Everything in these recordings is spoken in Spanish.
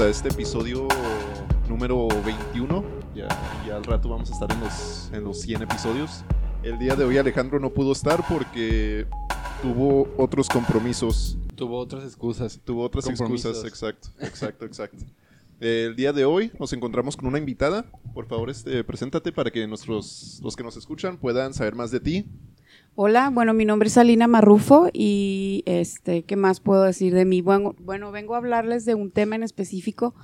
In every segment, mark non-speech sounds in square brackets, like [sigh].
A este episodio número 21. Ya, ya al rato vamos a estar en los, en los 100 episodios. El día de hoy Alejandro no pudo estar porque tuvo otros compromisos. Tuvo otras excusas. Tuvo otras excusas, exacto, exacto, exacto. El día de hoy nos encontramos con una invitada. Por favor, este, preséntate para que nuestros, los que nos escuchan puedan saber más de ti. Hola, bueno, mi nombre es Alina Marrufo y este, ¿qué más puedo decir de mí? Bueno, bueno, vengo a hablarles de un tema en específico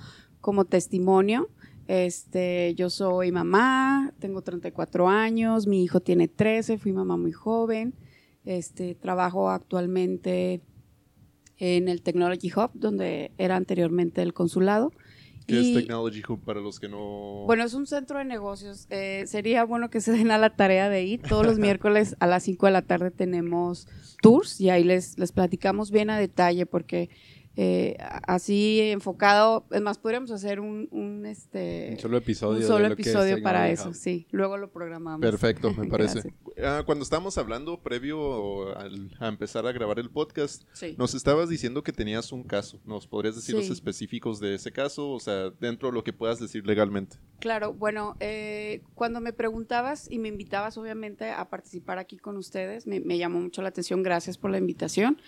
como testimonio. Este, yo soy mamá, tengo 34 años, mi hijo tiene 13, fui mamá muy joven. Este, trabajo actualmente en el Technology Hub, donde era anteriormente el consulado. ¿Qué Y- es Technology Hub para los que no... bueno, es un centro de negocios. Eh, sería bueno que se den a la tarea de ir. Todos los [laughs] miércoles a las 5 de la tarde tenemos tours y ahí les, les platicamos bien a detalle porque eh, así enfocado, es más, podríamos hacer un, un, este, Un solo episodio. un solo episodio para eso, sí. Luego lo programamos. Perfecto, me [laughs] parece. Ah, cuando estábamos hablando previo al- a empezar a grabar el podcast, Sí. nos estabas diciendo que tenías un caso. ¿Nos podrías decir los Sí. específicos de ese caso? O sea, dentro de lo que puedas decir legalmente. Claro, bueno, eh, cuando me preguntabas y me invitabas obviamente a participar aquí con ustedes, me, me llamó mucho la atención, gracias por la invitación.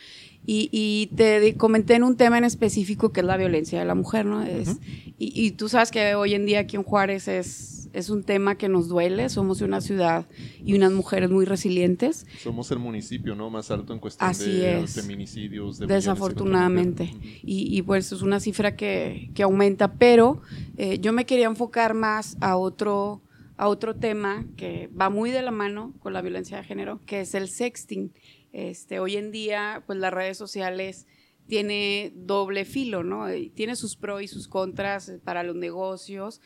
Y, y te comenté en un tema en específico que es la violencia de la mujer, ¿no? Es, y, y tú sabes que hoy en día aquí en Juárez es, es un tema que nos duele, somos una ciudad y unas mujeres muy resilientes. Somos el municipio, ¿no? Más alto en cuestión Así de es. feminicidios. De Desafortunadamente. Y, y, pues es una cifra que, que aumenta, pero eh, yo me quería enfocar más a otro, a otro tema que va muy de la mano con la violencia de género, que es el sexting. Este, hoy en día, pues las redes sociales tiene doble filo, ¿no? Tiene sus pros y sus contras para los negocios,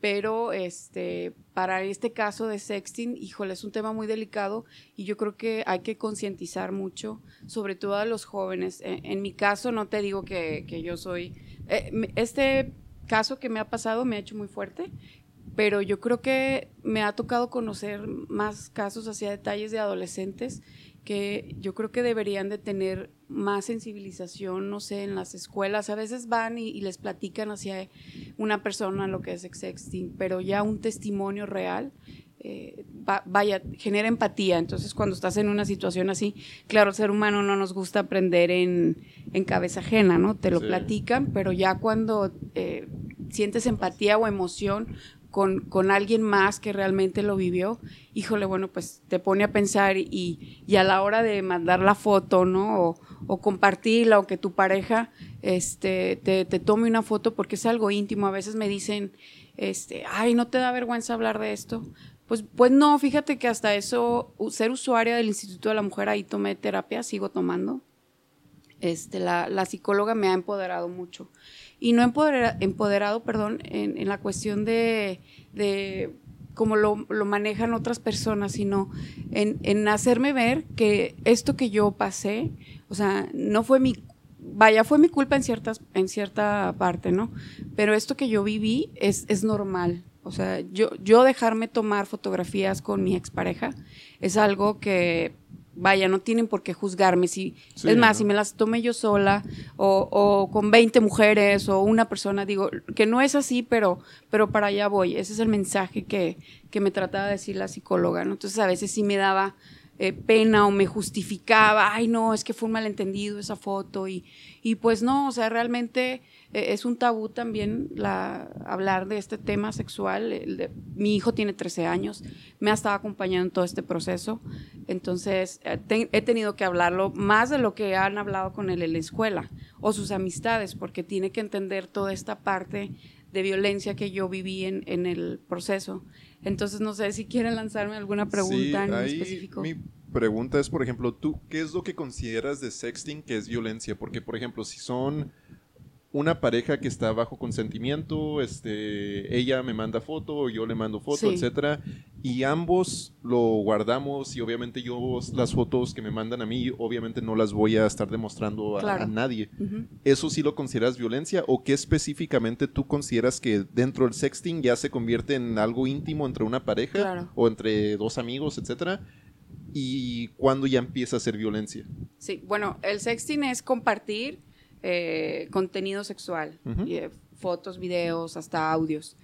pero este, para este caso de sexting, híjole, es un tema muy delicado y yo creo que hay que concientizar mucho, sobre todo a los jóvenes. En, en mi caso, no te digo que, que yo soy... eh, este caso que me ha pasado me ha hecho muy fuerte, pero yo creo que me ha tocado conocer más casos hacia detalles de adolescentes que yo creo que deberían de tener más sensibilización, no sé, en las escuelas. A veces van y, y les platican hacia una persona lo que es sexting, pero ya un testimonio real, eh, va- vaya, genera empatía. Entonces, cuando estás en una situación así, claro, el ser humano no nos gusta aprender en, en cabeza ajena, ¿no? Te lo Sí. platican, pero ya cuando eh, sientes empatía o emoción con, con alguien más que realmente lo vivió, híjole, bueno, pues te pone a pensar y, y a la hora de mandar la foto, ¿no? O, o compartirla o que tu pareja este, te, te tome una foto porque es algo íntimo. A veces me dicen, este, ay, ¿no te da vergüenza hablar de esto? Pues, pues no, fíjate que hasta eso, ser usuaria del Instituto de la Mujer, ahí tomé terapia, sigo tomando. Este, la, la psicóloga me ha empoderado mucho. Y no empodera- empoderado, perdón, en, en la cuestión de, de cómo lo, lo manejan otras personas, sino en, en hacerme ver que esto que yo pasé, o sea, no fue mi, vaya, fue mi culpa en, ciertas, en cierta parte, ¿no? Pero esto que yo viví es, es normal. O sea, yo, yo dejarme tomar fotografías con mi expareja es algo que, vaya, no tienen por qué juzgarme. Si, Sí, es más, ¿no? si me las tomé yo sola o, o con 20 mujeres o una persona, digo, que no es así, pero, pero para allá voy. Ese es el mensaje que, que me trataba de decir la psicóloga, ¿no? Entonces a veces sí me daba eh, pena o me justificaba, ay no, es que fue un malentendido esa foto y, y pues no, o sea, realmente es un tabú también la, hablar de este tema sexual. El de- mi hijo tiene 13 años, me ha estado acompañando en todo este proceso, entonces eh, te- he tenido que hablarlo más de lo que han hablado con él en la escuela o sus amistades, porque tiene que entender toda esta parte de violencia que yo viví en, en el proceso. Entonces, no sé si quieren lanzarme alguna pregunta Sí, en específico. Mi pregunta es, por ejemplo, tú, ¿qué es lo que consideras de sexting que es violencia? Porque, por ejemplo, si son una pareja que está bajo consentimiento, este, ella me manda foto, yo le mando foto, Sí. etcétera, y ambos lo guardamos y obviamente yo las fotos que me mandan a mí, obviamente no las voy a estar demostrando a, Claro. a nadie. ¿Eso sí lo consideras violencia o qué específicamente tú consideras que dentro del sexting ya se convierte en algo íntimo entre una pareja Claro. o entre dos amigos, etcétera? ¿Y cuándo ya empieza a ser violencia? Sí, bueno, el sexting es compartir eh, contenido sexual, eh, fotos, videos, hasta audios,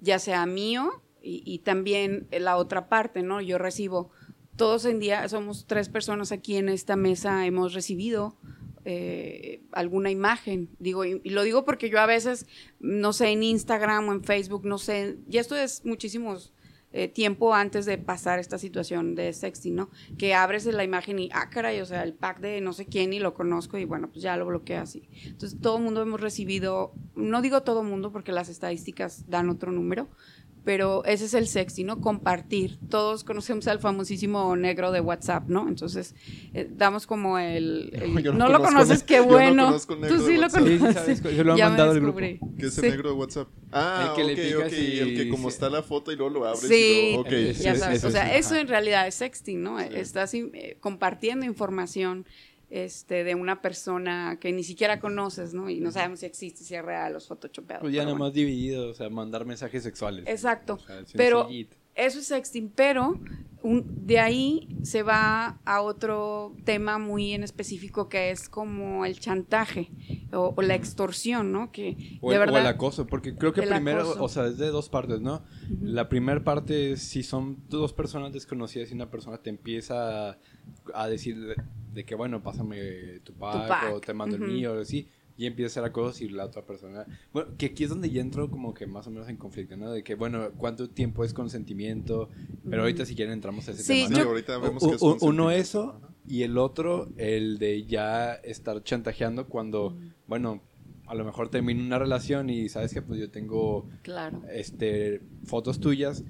ya sea mío y, y también la otra parte, ¿no? Yo recibo, todos en día, somos tres personas aquí en esta mesa, hemos recibido eh, alguna imagen, digo, y, y lo digo porque yo a veces, no sé, en Instagram o en Facebook, no sé, y esto es muchísimos eh, tiempo antes de pasar esta situación de sexting, ¿no? Que abres la imagen y, ah, caray, o sea, el pack de no sé quién y lo conozco y bueno, pues ya lo bloqueas. Y, entonces, todo el mundo hemos recibido, no digo todo el mundo porque las estadísticas dan otro número, pero ese es el sexting, ¿no? Compartir. Todos conocemos al famosísimo negro de WhatsApp, ¿no? Entonces, eh, damos como el... [laughs] el- no, no lo conozco conoces, qué [laughs] yo no bueno. conozco el negro Tú de sí lo. Sí, sí, conoces. sabes, yo lo me mandado al grupo. ¿Qué es el Sí. negro de WhatsApp? Ah, El que le ok, picas ok. y- El que como sí. está la foto y luego lo abres Sí, y luego, ok. Ese- ya sabes. o sea, sí, eso en realidad es sexting, ¿no? Estás eh, compartiendo información este, de una persona que ni siquiera conoces, ¿no? Y no sabemos si existe, si es real o es photoshopeado. Pues ya nada bueno. más dividido, o sea, mandar mensajes sexuales. Exacto. O sea, Pero eso es sexting, pero un- de ahí se va a otro tema muy en específico que es como el chantaje o, o la extorsión, ¿no? Que O de el, o verdad. el acoso, porque creo que primero, acoso. o sea, es de dos partes, ¿no? La primera parte es si son dos personas desconocidas y una persona te empieza a, a decir de, que, bueno, pásame tu pack, pack, o te mando ujú. el mío, o así, y empieza a hacer acoso y la otra persona... Bueno, que aquí es donde ya entro como que más o menos en conflicto, ¿no? De que, bueno, ¿cuánto tiempo es consentimiento? Pero ahorita si quieren entramos a ese Sí, tema, Sí, ¿no? yo- ahorita vemos U- que es uno eso y el otro el de ya estar chantajeando cuando, bueno, a lo mejor termina una relación y sabes que pues yo tengo Claro. este fotos tuyas,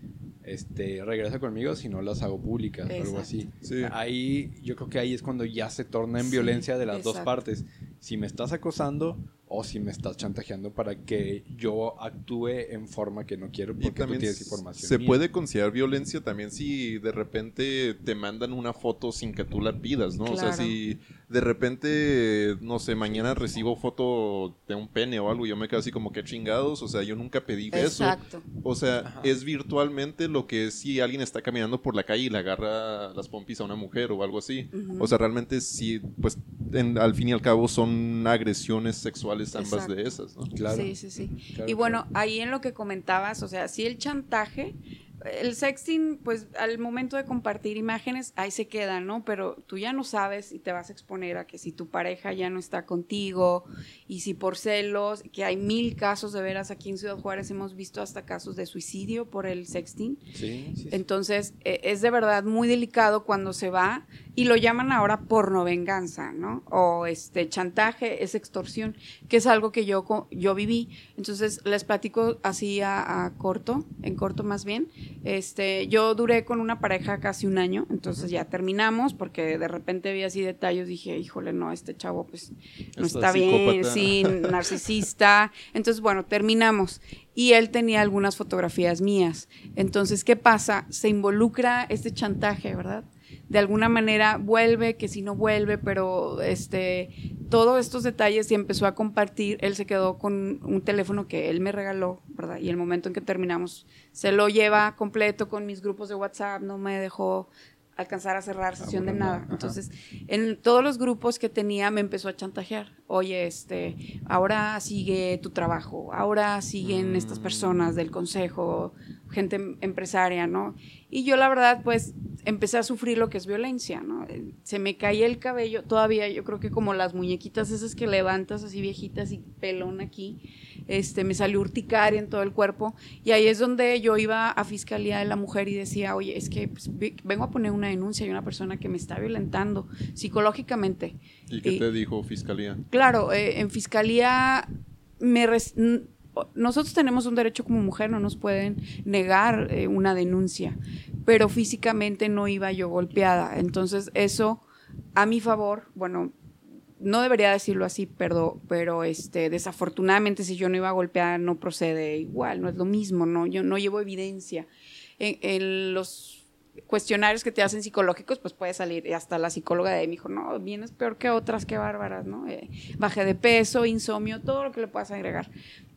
este regresa conmigo si no las hago públicas o algo así. Sí. Ahí yo creo que ahí es cuando ya se torna en Sí, violencia de las dos exacto. partes. Si me estás acosando o si me estás chantajeando para que yo actúe en forma que no quiero Y porque tú también tienes información. se mía. puede considerar violencia también si de repente te mandan una foto sin que tú la pidas, ¿no? O sea, si de repente, no sé, mañana recibo foto de un pene o algo y yo me quedo así como que chingados, o sea, yo nunca pedí eso. Exacto. O sea, Ajá. es virtualmente lo que es si alguien está caminando por la calle y le agarra las pompis a una mujer o algo así. O sea, realmente sí, pues en- al fin y al cabo son agresiones sexuales ambas Exacto. de esas, ¿no? Claro. Sí, sí, sí. Claro, y bueno, claro. ahí en lo que comentabas, o sea, si el chantaje, el sexting, pues al momento de compartir imágenes, ahí se queda, ¿no? Pero tú ya no sabes y te vas a exponer a que si tu pareja ya no está contigo y si por celos, que hay mil casos de veras aquí en Ciudad Juárez, hemos visto hasta casos de suicidio por el sexting. Sí, sí, sí. Entonces, eh, es de verdad muy delicado cuando se va y lo llaman ahora porno venganza, ¿no? O este chantaje, es extorsión, que es algo que yo, yo viví. Entonces, les platico así a, a corto, en corto más bien. Este, yo duré con una pareja casi un año, entonces ya terminamos porque de repente vi así detalles, dije, híjole, no, este chavo pues no Está bien, sí, [laughs] narcisista. Entonces, bueno, terminamos. Y él tenía algunas fotografías mías. Entonces, ¿qué pasa? Se involucra este chantaje, ¿verdad? De alguna manera vuelve, que si no vuelve, pero este, todos estos detalles y empezó a compartir. Él se quedó con un teléfono que él me regaló, ¿verdad? Y el momento en que terminamos, se lo lleva completo con mis grupos de WhatsApp, no me dejó alcanzar a cerrar sesión de bueno, nada. ajá. Entonces, en todos los grupos que tenía me empezó a chantajear. Oye, este, ahora sigue tu trabajo, ahora siguen estas personas del consejo, gente em- empresaria, ¿no? Y yo la verdad, pues, empecé a sufrir lo que es violencia, ¿no? Eh, Se me caía el cabello, todavía yo creo que como las muñequitas esas que levantas así viejitas y pelón aquí, este, me salió urticaria en todo el cuerpo y ahí es donde yo iba a Fiscalía de la Mujer y decía, oye, es que pues, vengo a poner una denuncia de una persona que me está violentando psicológicamente. ¿Y qué te dijo Fiscalía? Claro, eh, en Fiscalía me nosotros tenemos un derecho como mujer, no nos pueden negar eh, una denuncia, pero físicamente no iba yo golpeada. Entonces eso a mi favor, bueno, no debería decirlo así, pero, pero este, desafortunadamente si yo no iba golpeada no procede igual, no es lo mismo, no, yo no llevo evidencia. En, los cuestionarios que te hacen psicológicos, pues puede salir, hasta la psicóloga de ahí me dijo, no, vienes peor que otras, qué bárbaras, ¿no? Eh, bajé de peso, insomnio, todo lo que le puedas agregar.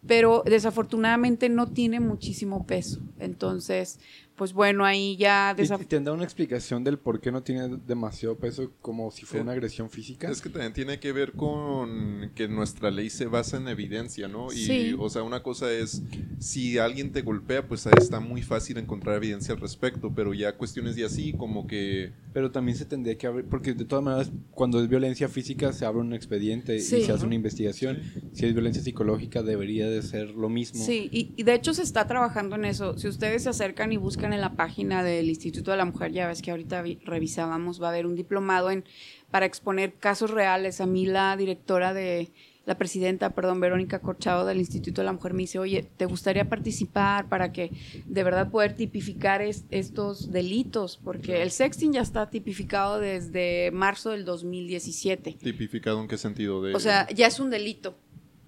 Pero desafortunadamente no tiene muchísimo peso. Entonces, pues bueno, ahí ya... ¿Y desaf- te han dado una explicación del por qué no tiene demasiado peso como si fuera una agresión física? Es que también tiene que ver con que nuestra ley se basa en evidencia, ¿no? Y, Sí. o sea, una cosa es, si alguien te golpea, pues ahí está muy fácil encontrar evidencia al respecto, pero ya cuestiones de así, como que... Pero también se tendría que abrir, porque de todas maneras, cuando es violencia física se abre un expediente Sí. y se hace una investigación. Si es violencia psicológica debería de ser lo mismo. Sí, y, y de hecho se está trabajando en eso. Si ustedes se acercan y buscan en la página del Instituto de la Mujer, ya ves que ahorita vi- revisábamos, va a haber un diplomado en para exponer casos reales. A mí la directora de la presidenta, perdón, Verónica Corchado del Instituto de la Mujer me dice, oye, ¿te gustaría participar para que de verdad poder tipificar es- estos delitos? Porque el sexting ya está tipificado desde marzo del 2017. ¿Tipificado en qué sentido? De, O sea, ya es un delito.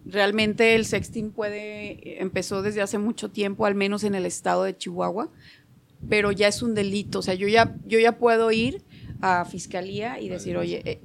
Realmente el sexting puede, empezó desde hace mucho tiempo, al menos en el estado de Chihuahua, pero ya es un delito. O sea, yo ya, yo ya puedo ir a fiscalía y decir, oye, eh,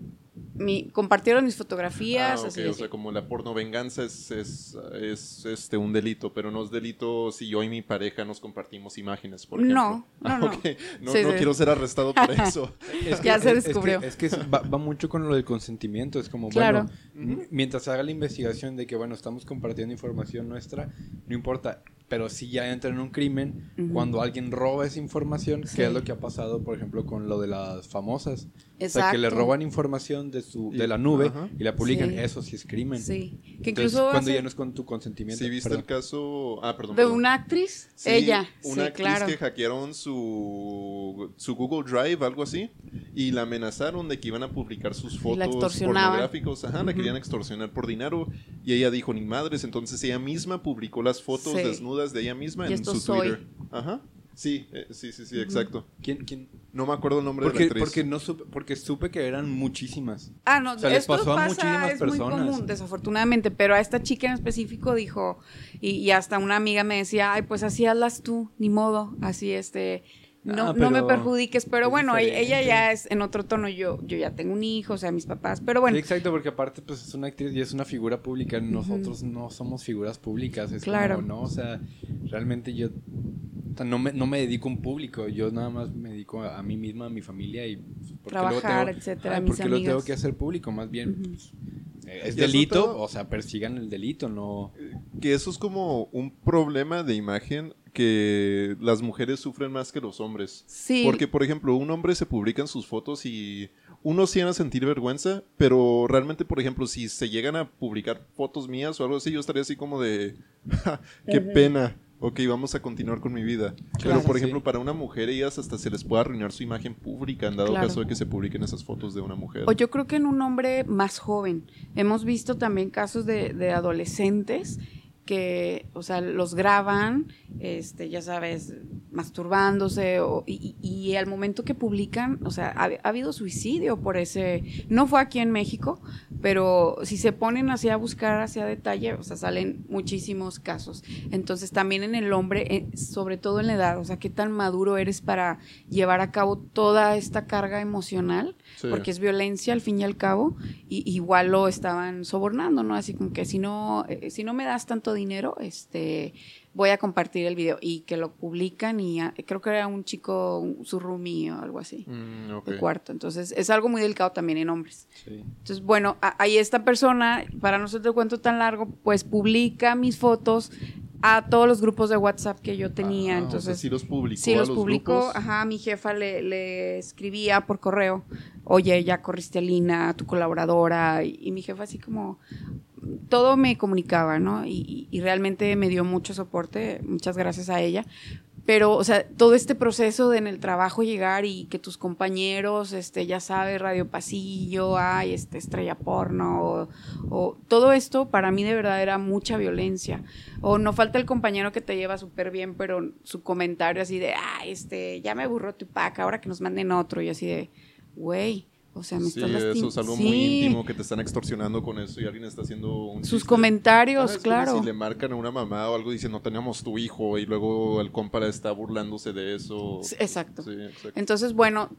mi, compartieron mis fotografías, Ah, así o sea, como la porno venganza es, es, es, este, un delito, pero no es delito si yo y mi pareja nos compartimos imágenes, por ejemplo. No, [laughs] no, Ah, no. No, Sí, no sí. quiero ser arrestado por [laughs] eso. Es Ya se es- es que- descubrió. Es que, va, va mucho con lo del consentimiento. Es como, Claro. bueno, mientras se haga la investigación de que, bueno, estamos compartiendo información nuestra, no importa. Pero si ya entra en un crimen, Ujú. cuando alguien roba esa información, Sí. que es lo que ha pasado, por ejemplo, con lo de las famosas. O sea, que le Exacto. roban información de, su, de la nube ajá. y la publican. Sí. Eso sí es crimen. Sí, que Entonces, incluso cuando ya no es con tu consentimiento. ¿Sí viste perdón. el caso? Ah, perdón. de perdón. una actriz, Sí, ella, Una sí, actriz claro. que hackearon su, su Google Drive, algo así, y la amenazaron de que iban a publicar sus fotos pornográficos. Ajá, la querían extorsionar por dinero. Y ella dijo, ni madres. Entonces ella misma publicó las fotos Sí. Desnudas de ella misma Y en esto su soy. Twitter. Ajá. Sí, eh, sí, sí, sí, exacto. ¿Quién, quién? No me acuerdo el nombre de Porque, la actriz. porque, no supe, porque supe que eran muchísimas. Ah, no, O sea, les esto pasó a pasa, muchísimas es personas. muy común, desafortunadamente, pero a esta chica en específico dijo, y, y hasta una amiga me decía, ay, pues así hazlas tú, ni modo, así este, no, Ah, no me perjudiques, pero es bueno, ella ya es en otro tono, yo, yo ya tengo un hijo, o sea, mis papás, pero bueno, Sí, exacto, porque aparte pues es una actriz y es una figura pública. Nosotros no somos figuras públicas. Es Claro. como, no, o sea, realmente yo o sea, no, me, no me dedico a un público. Yo nada más me dedico a, a mí misma, a mi familia y... pues, ¿por qué lo Trabajar, tengo- etcétera, Ay, mis ¿Por qué lo tengo amigas. que hacer público? Más bien, pues, eh, es delito, todo- o sea, persigan el delito, no... Que eso es como un problema de imagen que las mujeres sufren más que los hombres. sí, Porque, por ejemplo, un hombre se publica en sus fotos y uno sí van a sentir vergüenza, pero realmente, por ejemplo, si se llegan a publicar fotos mías o algo así, yo estaría así como de, [laughs] "Ja, qué pena. Ok, vamos a continuar con mi vida. Pero, por sí. ejemplo, para una mujer, ellas hasta se les puede arruinar su imagen pública en dado Claro. caso de que se publiquen esas fotos de una mujer. O yo creo que en un hombre más joven. Hemos visto también casos de, de adolescentes que, o sea, los graban, este, ya sabes, masturbándose, o- y, y- al momento que publican, o sea, ha, ha habido suicidio por ese, no fue aquí en México, pero si se ponen así a buscar hacia detalle, o sea, salen muchísimos casos. Entonces, también en el hombre, eh, sobre todo en la edad, o sea, qué tan maduro eres para llevar a cabo toda esta carga emocional Sí. porque es violencia al fin y al cabo, y igual lo estaban sobornando, ¿no? Así como que si no, eh, si no me das tanto dinero, este, voy a compartir el video, y que lo publican, y ah, creo que era un chico, un- su roomie o algo así, Mm, de cuarto, entonces es algo muy delicado también en hombres. Sí. Entonces, bueno, ahí esta persona, para no hacerte el cuento tan largo, pues publica mis fotos a todos los grupos de WhatsApp que yo tenía, Ah, o sea, entonces... sí los publicó Sí, los los publicó. Ajá, mi jefa le, le escribía por correo, oye, ya corriste a Lina, tu colaboradora, y, y mi jefa así como, todo me comunicaba, ¿no? Y, realmente me dio mucho soporte, muchas gracias a ella. Pero, o sea, todo este proceso de en el trabajo llegar y que tus compañeros, este, ya sabes, Radio Pasillo, ay, este, estrella porno, o, todo esto para mí de verdad era mucha violencia. O no falta el compañero que te lleva súper bien, pero su comentario así de, ah, este, ya me aburrió tu pack, ahora que nos manden otro, y así de, güey, o sea, me Sí, eso es algo Sí, muy íntimo que te están extorsionando con eso y alguien está haciendo un Sus chiste. comentarios, Ah, claro. Si le marcan a una mamá o algo diciendo tenemos tu hijo y luego el compa está burlándose de eso. Exacto. Sí, exacto. Entonces, bueno,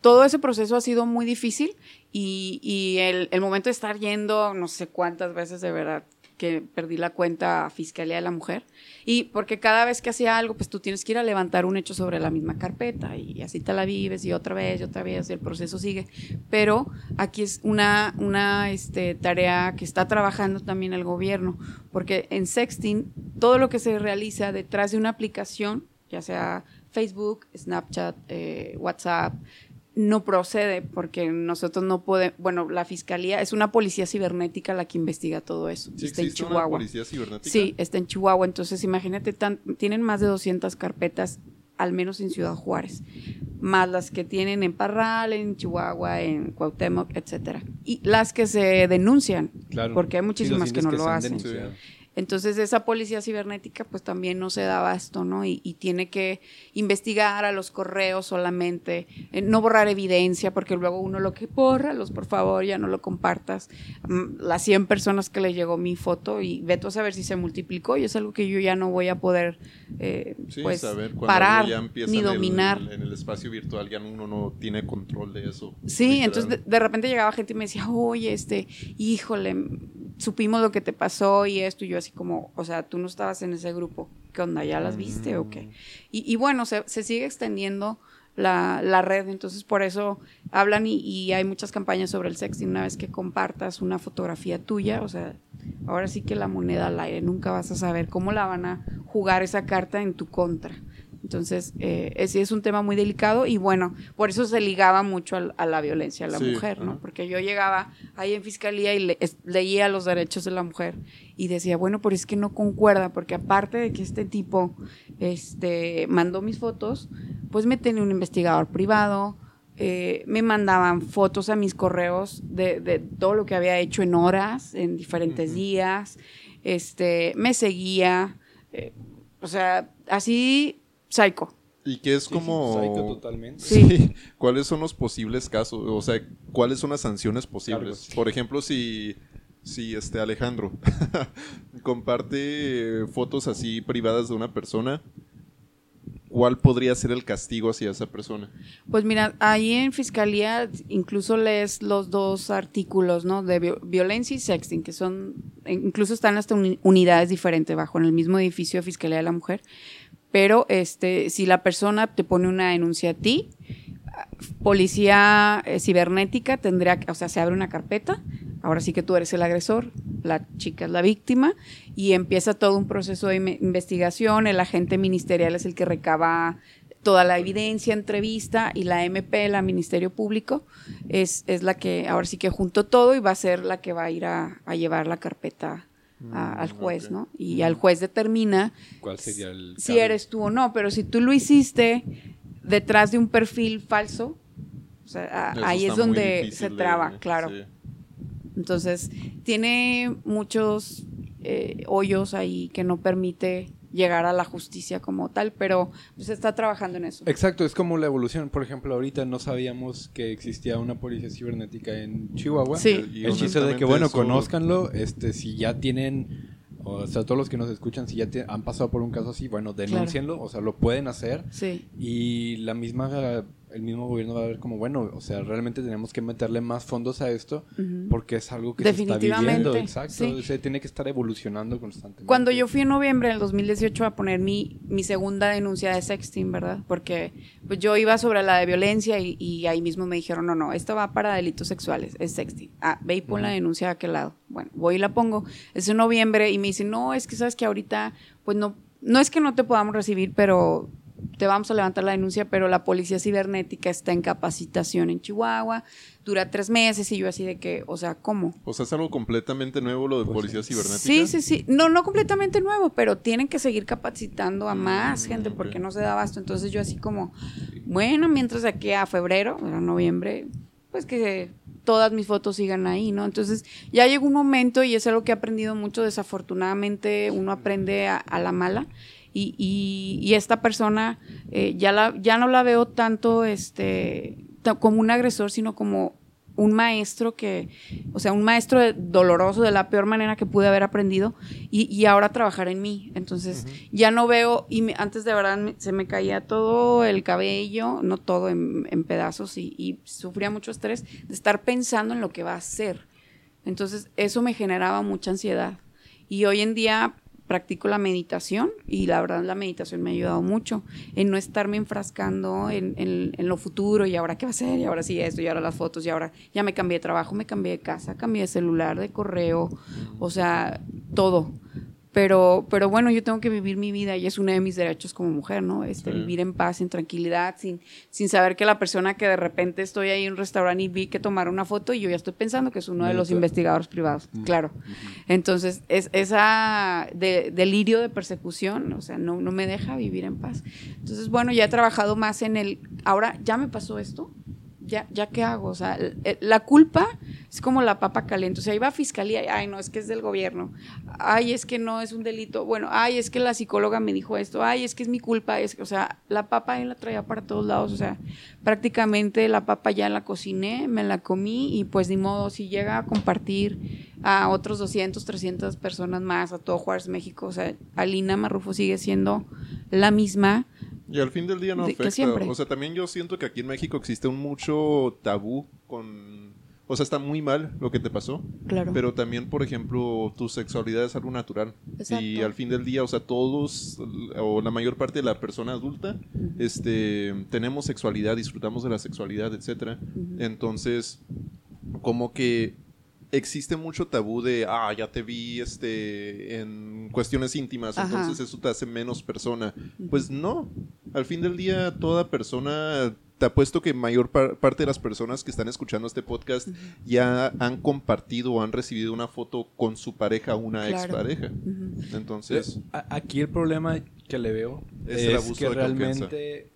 todo ese proceso ha sido muy difícil y, y el, el momento de estar yendo no sé cuántas veces de verdad que perdí la cuenta Fiscalía de la Mujer. Y porque cada vez que hacía algo, pues tú tienes que ir a levantar un hecho sobre la misma carpeta y así te la vives y otra vez y otra vez y el proceso sigue. Pero aquí es una, una este, tarea que está trabajando también el gobierno, porque en Sexting todo lo que se realiza detrás de una aplicación, ya sea Facebook, Snapchat, eh, WhatsApp, no procede porque nosotros no podemos, bueno, la fiscalía es una policía cibernética la que investiga todo eso. Sí, está en existe una Chihuahua. policía cibernética. Sí, está en Chihuahua, entonces imagínate, tan- tienen más de 200 carpetas, al menos en Ciudad Juárez, más las que tienen en Parral, en Chihuahua, en Cuauhtémoc, etcétera. Y las que se denuncian, Claro. porque hay muchísimas que no lo hacen. Entonces esa policía cibernética pues también no se da abasto, ¿no? Y, y tiene que investigar a los correos solamente, eh, no borrar evidencia, porque luego uno lo que borra, los por favor, ya no lo compartas. Mm, Las 100 personas que le llegó mi foto y veto a saber si se multiplicó y es algo que yo ya no voy a poder eh, Sí, pues saber parar ni en el- dominar. en el espacio virtual, ya uno no tiene control de eso. Sí, literal. entonces de, de repente llegaba gente y me decía, oye, este, híjole, supimos lo que te pasó y esto, y yo así como, o sea, tú no estabas en ese grupo, ¿qué onda? ¿Ya las viste o Mm. qué? Y, y bueno, se, se sigue extendiendo la, la red, entonces por eso hablan y, y hay muchas campañas sobre el sexting, una vez que compartas una fotografía tuya, o sea, ahora sí que la moneda al aire, nunca vas a saber cómo la van a jugar esa carta en tu contra. Entonces, eh, ese es un tema muy delicado y bueno, por eso se ligaba mucho a, la violencia a la Sí, mujer, ¿no? Porque yo llegaba ahí en fiscalía y le- es- leía los derechos de la mujer y decía, bueno, pero es que no concuerda, porque aparte de que este tipo este, mandó mis fotos, pues me tenía un investigador privado, eh, me mandaban fotos a mis correos de, de todo lo que había hecho en horas, en diferentes días, este, me seguía, eh, o sea, así, psycho. Y que es Sí, sí, como... psycho totalmente. Sí. [laughs] ¿Cuáles son los posibles casos? O sea, ¿cuáles son las sanciones posibles? Cargos. Por ejemplo, si, si este Alejandro [laughs] comparte fotos así privadas de una persona, ¿cuál podría ser el castigo hacia esa persona? Pues mira, ahí en fiscalía incluso lees los dos artículos, ¿no? De vi- violencia y sexting, que son, incluso están hasta uni- unidades diferentes bajo en el mismo edificio de Fiscalía de la Mujer. Pero este, si la persona te pone una denuncia a ti, policía eh, cibernética tendría, que- o sea, se abre una carpeta. Ahora sí que tú eres el agresor, la chica es la víctima y empieza todo un proceso de in- investigación. El agente ministerial es el que recaba toda la evidencia, entrevista y la MP, la Ministerio Público, es, es la que ahora sí que juntó todo y va a ser la que va a ir a, a llevar la carpeta a- al juez. ¿no? Y al juez determina ¿Cuál sería el si eres tú o no, pero si tú lo hiciste detrás de un perfil falso, o sea, a- Eso ahí es donde se de- traba, claro. sí. Entonces, tiene muchos eh, hoyos ahí que no permite llegar a la justicia como tal, pero se está trabajando en eso. Exacto, es como la evolución. Por ejemplo, ahorita no sabíamos que existía una policía cibernética en Chihuahua. Sí. Y El chiste de que, bueno, eso- conózcanlo, este, si ya tienen, o sea, todos los que nos escuchan, si ya te- han pasado por un caso así, bueno, denúncienlo, o sea, lo pueden hacer. Sí. Y la misma, el mismo gobierno va a ver como, bueno, o sea, realmente tenemos que meterle más fondos a esto porque es algo que se está Definitivamente, viviendo. Exacto, sí. se tiene que estar evolucionando constantemente. Cuando yo fui en noviembre del 2018 a poner mi, mi segunda denuncia de sexting, ¿verdad? Porque pues yo iba sobre la de violencia y, y ahí mismo me dijeron, no, no, esto va para delitos sexuales, es sexting. Ah, ve y pon la denuncia de aquel lado. Bueno, voy y la pongo. Es en noviembre y me dicen, no, es que sabes que ahorita, pues no, no es que no te podamos recibir, pero te vamos a levantar la denuncia, pero la policía cibernética está en capacitación en Chihuahua, dura tres meses y yo así de que, o sea, ¿cómo? O sea, es algo completamente nuevo lo de Pues policía cibernética. Sí, sí, sí. No, no completamente nuevo, pero tienen que seguir capacitando a más Mm, gente ok. porque no se da abasto. Entonces yo así como, bueno, mientras de aquí a febrero, a noviembre, pues que todas mis fotos sigan ahí, ¿no? Entonces ya llegó un momento y es algo que he aprendido mucho, desafortunadamente uno aprende a, a la mala. Y, y- y esta persona eh, ya, la, ya no la veo tanto este, como un agresor, sino como un maestro que, o sea, un maestro doloroso de la peor manera que pude haber aprendido y, y ahora trabajar en mí. Entonces, ya no veo, y me- antes de verdad me- se me caía todo el cabello, no todo en, en pedazos y, y sufría mucho estrés de estar pensando en lo que va a hacer. Entonces, eso me generaba mucha ansiedad. Y hoy en día practico la meditación y la verdad la meditación me ha ayudado mucho en no estarme enfrascando en, en, lo futuro y ahora qué va a ser y ahora sí esto y ahora las fotos y ahora ya me cambié de trabajo, me cambié de casa, cambié de celular, de correo, o sea, todo. Pero, pero bueno, yo tengo que vivir mi vida y es uno de mis derechos como mujer, ¿no? Este, Vivir en paz, en tranquilidad, sin, sin saber que la persona que de repente estoy ahí en un restaurante y vi que tomar una foto y yo ya estoy pensando que es uno de los investigadores privados, claro. Entonces, es, esa delirio de persecución, o sea, no, no me deja vivir en paz. Entonces, bueno, ya he trabajado más en el, ahora ya me pasó esto, ya, ya qué hago, o sea, la culpa es como la papa caliente, o sea, iba a fiscalía, ay, no, es que es del gobierno, ay, es que no es un delito, bueno, ay, es que la psicóloga me dijo esto, ay, es que es mi culpa, es que, o sea, la papa él la traía para todos lados, o sea, prácticamente la papa ya la cociné, me la comí y pues ni modo, si llega a compartir a otros 200, 300 personas más, a todo Juárez, México, o sea, Alina Marrufo sigue siendo la misma, y al fin del día no afecta. O sea, también yo siento que aquí en México existe un mucho tabú con... O sea, está muy mal lo que te pasó. Claro. Pero también, por ejemplo, tu sexualidad es algo natural. Exacto. Y al fin del día, o sea, todos, o la mayor parte de la persona adulta, este, tenemos sexualidad, disfrutamos de la sexualidad, etcétera. Entonces, como que existe mucho tabú de, ah, ya te vi este, en cuestiones íntimas, entonces eso te hace menos persona. Pues no, al fin del día toda persona, te apuesto que mayor parte de las personas que están escuchando este podcast ya han compartido o han recibido una foto con su pareja o una expareja. Entonces... Aquí el problema que le veo es, el abuso que realmente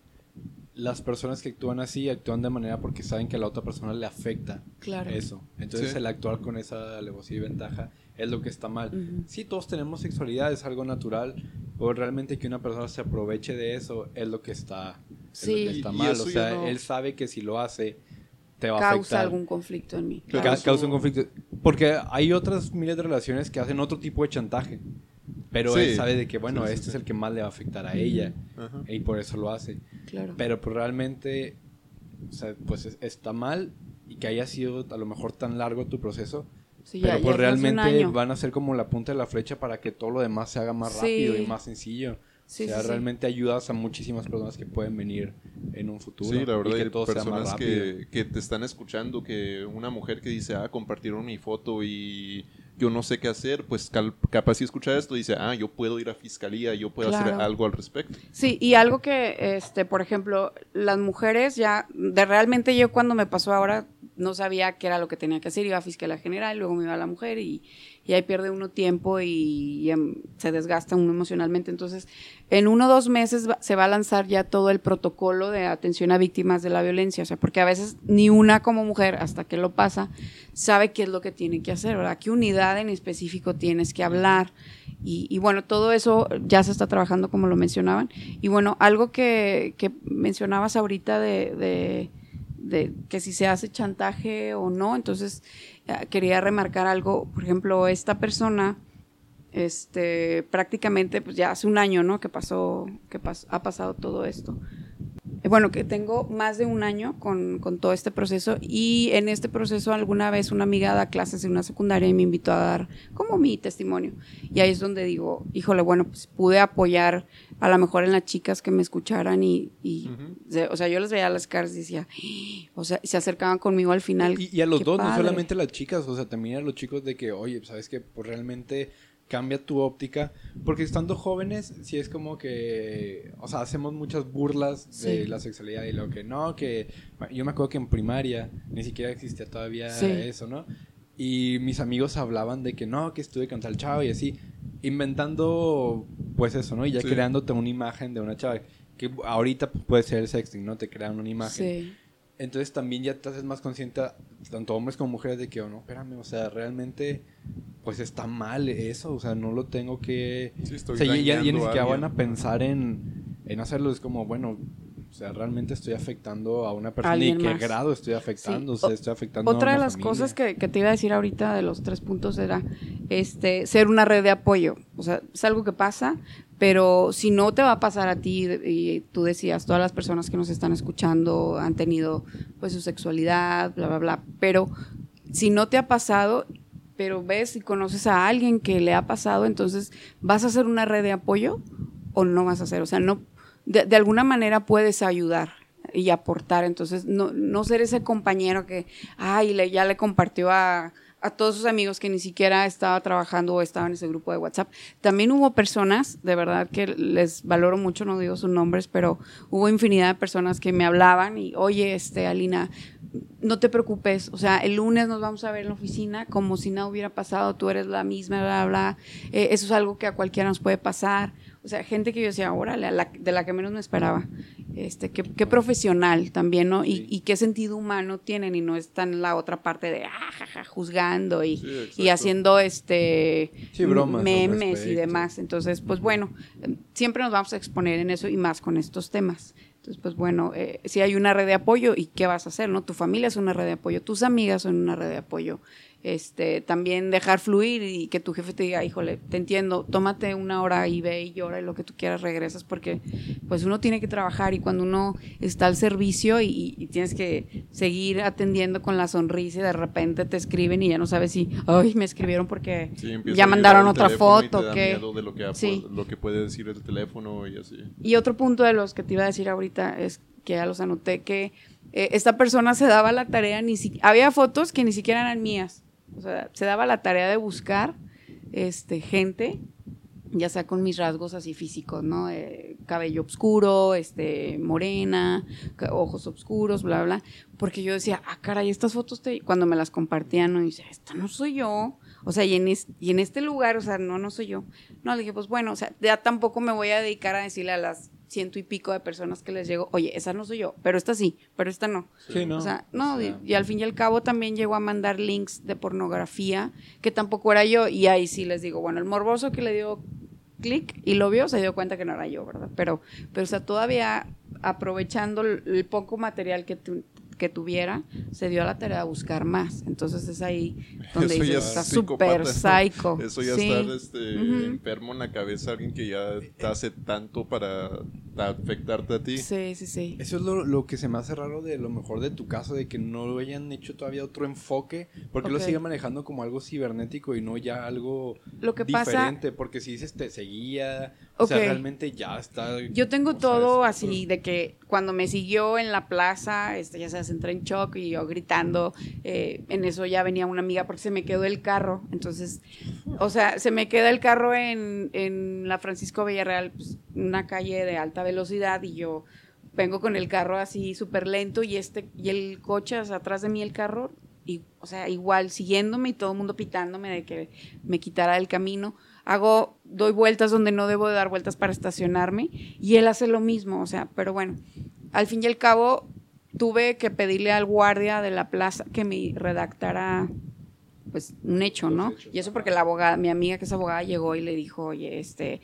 las personas que actúan así actúan de manera porque saben que a la otra persona le afecta eso. Entonces el actuar con esa alevosía y ventaja es lo que está mal. Sí, todos tenemos sexualidad, es algo natural, pero realmente que una persona se aproveche de eso es lo que está, está mal. O sea, él sabe que si lo hace, te va a afectar. Causa algún conflicto en mí. Causa un conflicto. Porque hay otras miles de relaciones que hacen otro tipo de chantaje. Pero él sabe de que, bueno, este es el que más le va a afectar a ella. Y por eso lo hace. Claro. Pero pues realmente, o sea, pues está mal y que haya sido a lo mejor tan largo tu proceso. Pero pues realmente van a ser como la punta de la flecha para que todo lo demás se haga más rápido y más sencillo. o sea, realmente ayudas a muchísimas personas que pueden venir en un futuro. Sí, la verdad, y que todo personas sea más que, que te están escuchando, que una mujer que dice, ah, compartieron mi foto y yo no sé qué hacer, pues capaz si escucha esto dice, ah, yo puedo ir a fiscalía, yo puedo hacer algo al respecto. Sí, y algo que, este, por ejemplo, las mujeres ya, de realmente yo cuando me pasó ahora, no sabía qué era lo que tenía que hacer, iba a fiscalía general, luego me iba a la mujer y, y ahí pierde uno tiempo y, em, se desgasta uno emocionalmente. Entonces, en uno o dos meses se va a lanzar ya todo el protocolo de atención a víctimas de la violencia, o sea, porque a veces ni una como mujer, hasta que lo pasa, sabe qué es lo que tiene que hacer, ¿verdad? ¿Qué unidad en específico tienes que hablar? Y, bueno, todo eso ya se está trabajando como lo mencionaban. Y bueno, algo que, que mencionabas ahorita de, de, de que si se hace chantaje o no, entonces eh, quería remarcar algo, por ejemplo, esta persona, este, prácticamente, pues ya hace un año, ¿no? Que pasó, que ha pasado todo esto. Eh, bueno, que tengo más de un año con, con, todo este proceso y en este proceso alguna vez una amiga da clases en una secundaria y me invitó a dar como mi testimonio. Y ahí es donde digo, híjole, bueno, pues pude apoyar a lo mejor en las chicas que me escucharan y, o sea, yo les veía las caras y decía, o sea, se acercaban conmigo al final. Y, a los dos, no solamente las chicas, o sea, también a los chicos de que, oye, ¿sabes que Pues realmente cambia tu óptica. Porque estando jóvenes, sí es como que, o sea, hacemos muchas burlas de la sexualidad y lo que no, que yo me acuerdo que en primaria ni siquiera existía todavía eso, ¿no? Y mis amigos hablaban de que no, que estuve con tal chavo y así, inventando, pues eso, ¿no? Y ya creándote una imagen de una chava, que ahorita puede ser el sexting, ¿no? Te crean una imagen. Sí. Entonces también ya te haces más consciente, tanto hombres como mujeres, de que, oh, no, espérame, o sea, realmente, pues está mal eso, o sea, no lo tengo que... o sea, ya, ni siquiera van a pensar en, en hacerlo, es como, bueno, o sea, realmente estoy afectando a una persona y qué grado estoy afectando, o sea, estoy afectando Otra de las cosas que, que, te iba a decir ahorita de los tres puntos era este ser una red de apoyo. O sea, es algo que pasa, pero si no te va a pasar a ti, y tú decías, todas las personas que nos están escuchando han tenido pues su sexualidad, bla, bla, bla, pero si no te ha pasado, pero ves y conoces a alguien que le ha pasado, entonces vas a hacer una red de apoyo o no vas a hacer, o sea, no, de, alguna manera puedes ayudar y aportar, entonces no, no ser ese compañero que, ay, le, ya le compartió a, a todos sus amigos que ni siquiera estaba trabajando o estaba en ese grupo de WhatsApp. También hubo personas, de verdad que les valoro mucho, no digo sus nombres, pero hubo infinidad de personas que me hablaban y, oye, este, Alina, no te preocupes, o sea, el lunes nos vamos a ver en la oficina como si nada hubiera pasado, tú eres la misma, bla, bla, eh, eso es algo que a cualquiera nos puede pasar. O sea, gente que yo decía, órale, de la que menos me esperaba. Este, qué, qué profesional también, ¿no? Y, y, qué sentido humano tienen y no están la otra parte de, ah, juzgando y, y haciendo este memes y demás. Entonces, pues bueno, siempre nos vamos a exponer en eso y más con estos temas. Entonces, pues bueno, eh, si hay una red de apoyo, ¿y qué vas a hacer? ¿No? Tu familia es una red de apoyo, tus amigas son una red de apoyo este, también dejar fluir y que tu jefe te diga, híjole, te entiendo, tómate una hora y ve y llora y lo que tú quieras regresas porque pues uno tiene que trabajar y cuando uno está al servicio y, tienes que seguir atendiendo con la sonrisa y de repente te escriben y ya no sabes si, ay, me escribieron porque ya mandaron otra foto. que, de lo que, sí. lo que puede decir el teléfono y así. Y otro punto de los que te iba a decir ahorita es que ya los anoté que eh, esta persona se daba la tarea, ni si, había fotos que ni siquiera eran mías o sea, se daba la tarea de buscar este, gente, ya sea con mis rasgos así físicos, ¿no? Eh, cabello oscuro, este, morena, ojos oscuros, bla, bla. Porque yo decía, ah, caray, estas fotos, te... cuando me las compartían, ¿no? Y dice, esta no soy yo. O sea, y en, y en este lugar, o sea, no, no soy yo. No, le dije, pues bueno, o sea, ya tampoco me voy a dedicar a decirle a las ciento y pico de personas que les llego, oye, esa no soy yo, pero esta sí, pero esta no. Sí, no. O sea, no, y, al fin y al cabo también llegó a mandar links de pornografía, que tampoco era yo, y ahí sí les digo, bueno, el morboso que le dio clic y lo vio, se dio cuenta que no era yo, ¿verdad? Pero, pero o sea, todavía aprovechando el, poco material que, tu, que tuviera, se dio a la tarea de buscar más. Entonces es ahí donde dice está súper psycho. Eso ya está este, enfermo en la cabeza, alguien que ya te hace tanto para afectarte a ti. Sí, sí, sí. Eso es lo, que se me hace raro de lo mejor de tu caso, de que no lo hayan hecho todavía otro enfoque, porque lo siguen manejando como algo cibernético y no ya algo lo que diferente, porque si dices te seguía, o sea, realmente ya está. Yo tengo todo así, de que cuando me siguió en la plaza, este, ya se entré en shock y yo gritando, eh, en eso ya venía una amiga porque se me quedó el carro, entonces, o sea, se me queda el carro en, en la Francisco Villarreal, pues, una calle de alta velocidad y yo vengo con el carro así súper lento y este y el coche atrás de mí el carro y o sea igual siguiéndome y todo el mundo pitándome de que me quitara el camino hago doy vueltas donde no debo de dar vueltas para estacionarme y él hace lo mismo o sea pero bueno al fin y al cabo tuve que pedirle al guardia de la plaza que me redactara pues un hecho, ¿no? y eso porque la abogada, mi amiga que es abogada llegó y le dijo, oye, este,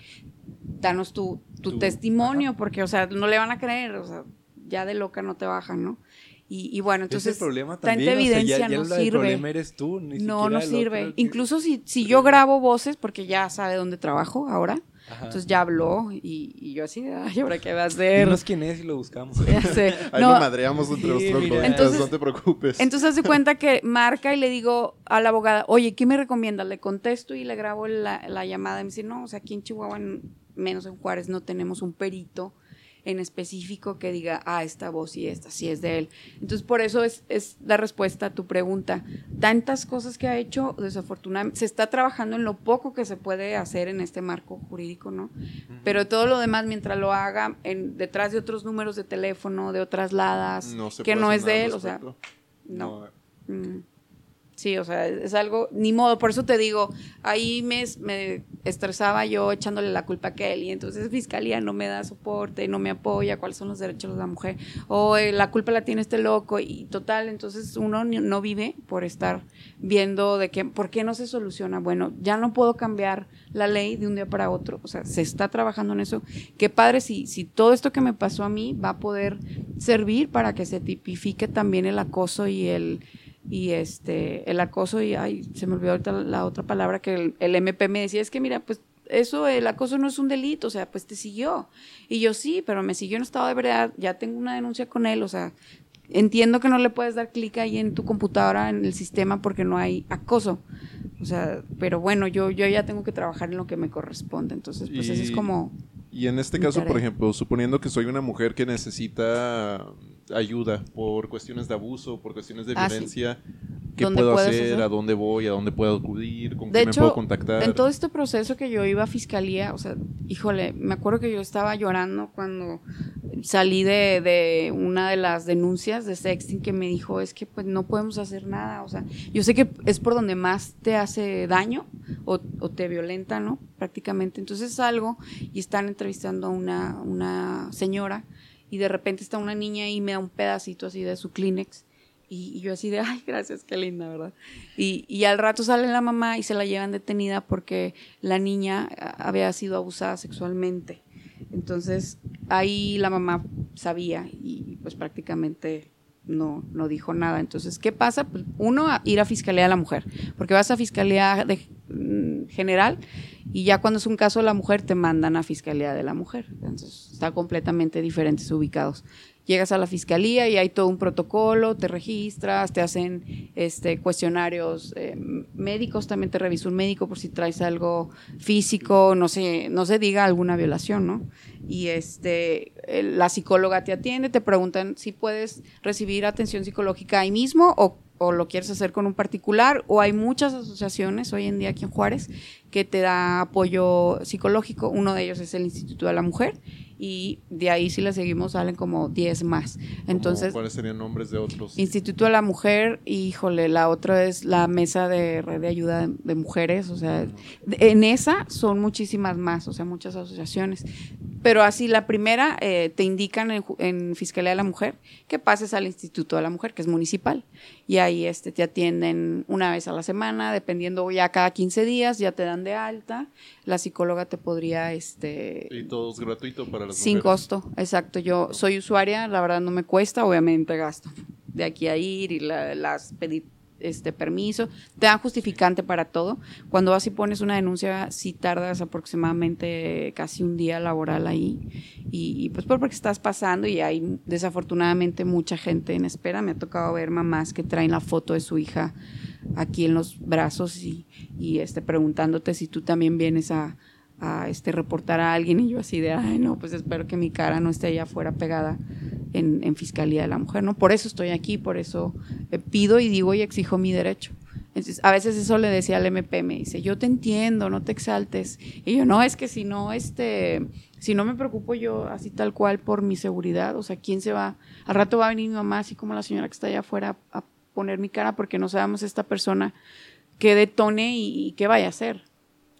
danos tu, tu, testimonio, porque, o sea, no le van a creer, o sea, ya de loca no te bajan, ¿no? Y, y bueno, entonces, el problema también, evidencia no sirve. El problema eres tú, no, no sirve. Incluso si, si yo grabo voces, porque ya sabe dónde trabajo ahora, entonces ya habló y, y, yo así, ay, ¿ahora qué va a hacer? Dinos quién es y lo buscamos. [laughs] Ahí lo madreamos entre los entonces, no te preocupes. Entonces hace cuenta que marca y le digo a la abogada, oye, ¿qué me recomienda? Le contesto y le grabo la, la llamada y me dice, no, o sea, aquí en Chihuahua, menos en Juárez, no tenemos un perito en específico que diga, ah, esta voz y esta, sí es de él. Entonces, por eso es, es la respuesta a tu pregunta. Tantas cosas que ha hecho, desafortunadamente, se está trabajando en lo poco que se puede hacer en este marco jurídico, ¿no? Pero todo lo demás, mientras lo haga en, detrás de otros números de teléfono, de otras ladas, que no es de él, o sea, no. Mm. Sí, o sea, es algo, ni modo, por eso te digo, ahí me, me estresaba yo echándole la culpa a él y entonces Fiscalía no me da soporte, no me apoya, cuáles son los derechos de la mujer, o eh, la culpa la tiene este loco y total, entonces uno no vive por estar viendo de qué, por qué no se soluciona. Bueno, ya no puedo cambiar la ley de un día para otro, o sea, se está trabajando en eso. Qué padre si, si todo esto que me pasó a mí va a poder servir para que se tipifique también el acoso y el y este el acoso y ay se me olvidó ahorita la otra palabra que el, MP me decía es que mira pues eso el acoso no es un delito o sea pues te siguió y yo sí pero me siguió en estado de verdad ya tengo una denuncia con él o sea entiendo que no le puedes dar clic ahí en tu computadora en el sistema porque no hay acoso O sea, pero bueno, yo, yo ya tengo que trabajar en lo que me corresponde. Entonces, pues eso es Y- como... Y en este caso, por ejemplo, suponiendo que soy una mujer que necesita ayuda por cuestiones de abuso, por cuestiones de Ah, sí. violencia, ¿qué ¿Dónde puedo hacer? hacer? ¿A dónde voy? ¿A dónde puedo acudir? ¿Con De quién hecho, me puedo contactar? En todo este proceso que yo iba a fiscalía, o sea, híjole, me acuerdo que yo estaba llorando cuando salí de, de una de las denuncias de sexting que me dijo, es que pues no podemos hacer nada, o sea, yo sé que es por donde más te hace daño o, o te violenta, ¿no? Prácticamente. Entonces salgo y están entrevistando a una, una señora y de repente está una niña y me da un pedacito así de su Kleenex. Y, y yo así de, ay, gracias, qué linda, ¿verdad? Y, y al rato sale la mamá y se la llevan detenida porque la niña ah, había sido abusada sexualmente. Entonces, ahí la mamá sabía y pues prácticamente no, no dijo nada. Entonces, ¿qué pasa? Pues, uno, a ir a Fiscalía de la Mujer, porque vas a Fiscalía de, mm, General y ya cuando es un caso de la mujer te mandan a Fiscalía de la Mujer. Entonces, están completamente diferentes ubicados. Llegas a la fiscalía y hay todo un protocolo, te registras, te hacen este, cuestionarios eh, médicos, también te revisa un médico por si traes algo físico, no sé, no se diga alguna violación, ¿no? Y este, el- la psicóloga te atiende, te preguntan si puedes recibir atención psicológica ahí mismo o, o lo quieres hacer con un particular, o hay muchas asociaciones hoy en día aquí en Juárez que te da apoyo psicológico, uno de ellos es el Instituto de la Mujer, y de ahí si le seguimos salen como 10 más. Entonces, ¿Cuáles serían nombres de otros? Instituto de la Mujer, híjole, la otra es la Mesa de Red de Ayuda de, de Mujeres, o sea, en esa son muchísimas más, o sea, muchas asociaciones. Pero así, la primera, eh, te indican en, en Fiscalía de la Mujer que pases al Instituto de la Mujer, que es municipal, y ahí este, te atienden una vez a la semana, dependiendo ya cada 15 días, ya te dan de alta, la psicóloga te podría, este, Y todo es gratuito para las sin mujeres. costo, exacto. Yo soy usuaria, la verdad no me cuesta, obviamente gasto de aquí a ir y la- las pedir este permiso, te dan justificante para todo. Cuando vas y pones una denuncia, sí tardas aproximadamente casi un día laboral ahí. Y, y pues por- porque estás pasando y hay desafortunadamente mucha gente en espera. Me ha tocado ver mamás que traen la foto de su hija aquí en los brazos y, y este preguntándote si tú también vienes a, a este reportar a alguien y yo así de ay no pues espero que mi cara no esté allá afuera pegada en, fiscalía de la mujer no por eso estoy aquí por eso eh, pido y digo y exijo mi derecho entonces, a veces eso le decía al MP, me dice, yo te entiendo, no te exaltes. Y yo, no, es que si no, este, si no me preocupo yo así tal cual por mi seguridad, o sea, ¿quién se va? Al rato va a venir mi mamá, así como la señora que está allá afuera, a poner mi cara porque no sabemos esta persona qué detone y, y qué vaya a hacer.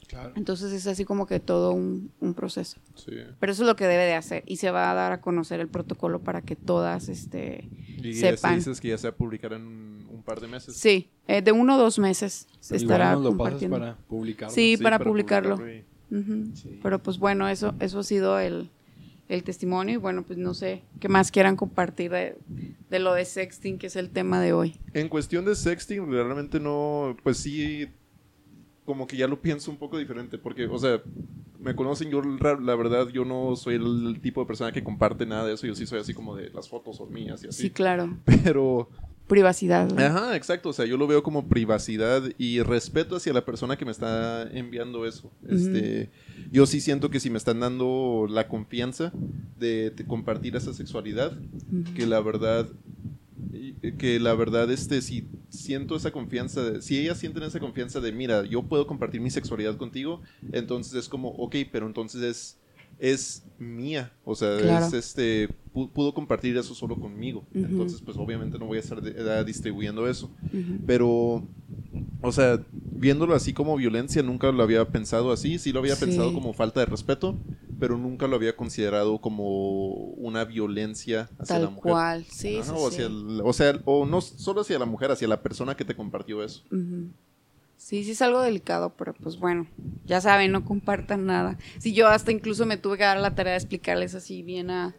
Claro. Entonces es así como que todo un, un proceso. Sí. Pero eso es lo que debe de hacer y se va a dar a conocer el protocolo para que todas este, Y ya sepan. dices que ya se va a publicar en un par de meses. Sí, eh, de uno o dos meses se estará nos lo pasas compartiendo. para publicarlo. Sí, para publicarlo. y-. Sí. Pero pues bueno, eso, eso ha sido el, el testimonio y bueno, pues no sé qué más quieran compartir de, de lo de sexting, que es el tema de hoy. En cuestión de sexting, realmente no, pues sí, como que ya lo pienso un poco diferente, porque, o sea, me conocen, yo la verdad, yo no soy el tipo de persona que comparte nada de eso, yo sí soy así como de las fotos son mías y así. Sí, claro. Pero, Privacidad. ¿no? ajá, exacto, o sea, yo lo veo como privacidad y respeto hacia la persona que me está enviando eso. Este, yo sí siento que si me están dando la confianza de, de compartir esa sexualidad, que la verdad que la verdad este si siento esa confianza de, si ellas sienten esa confianza de mira yo puedo compartir mi sexualidad contigo entonces es como ok pero entonces es es mía o sea Claro. es este pu- pudo compartir eso solo conmigo. Entonces pues obviamente no voy a estar de- eh, distribuyendo eso. Pero o sea viéndolo así como violencia nunca lo había pensado así. Sí lo había Sí. pensado como falta de respeto pero nunca lo había considerado como una violencia hacia la Tal mujer cual, sí, sí, o, sí. hacia el- o sea, o no solo hacia la mujer, hacia la persona que te compartió eso. Sí, sí es algo delicado, pero pues bueno, ya saben, no compartan nada. Sí, yo hasta incluso me tuve que dar la tarea de explicarles así bien a,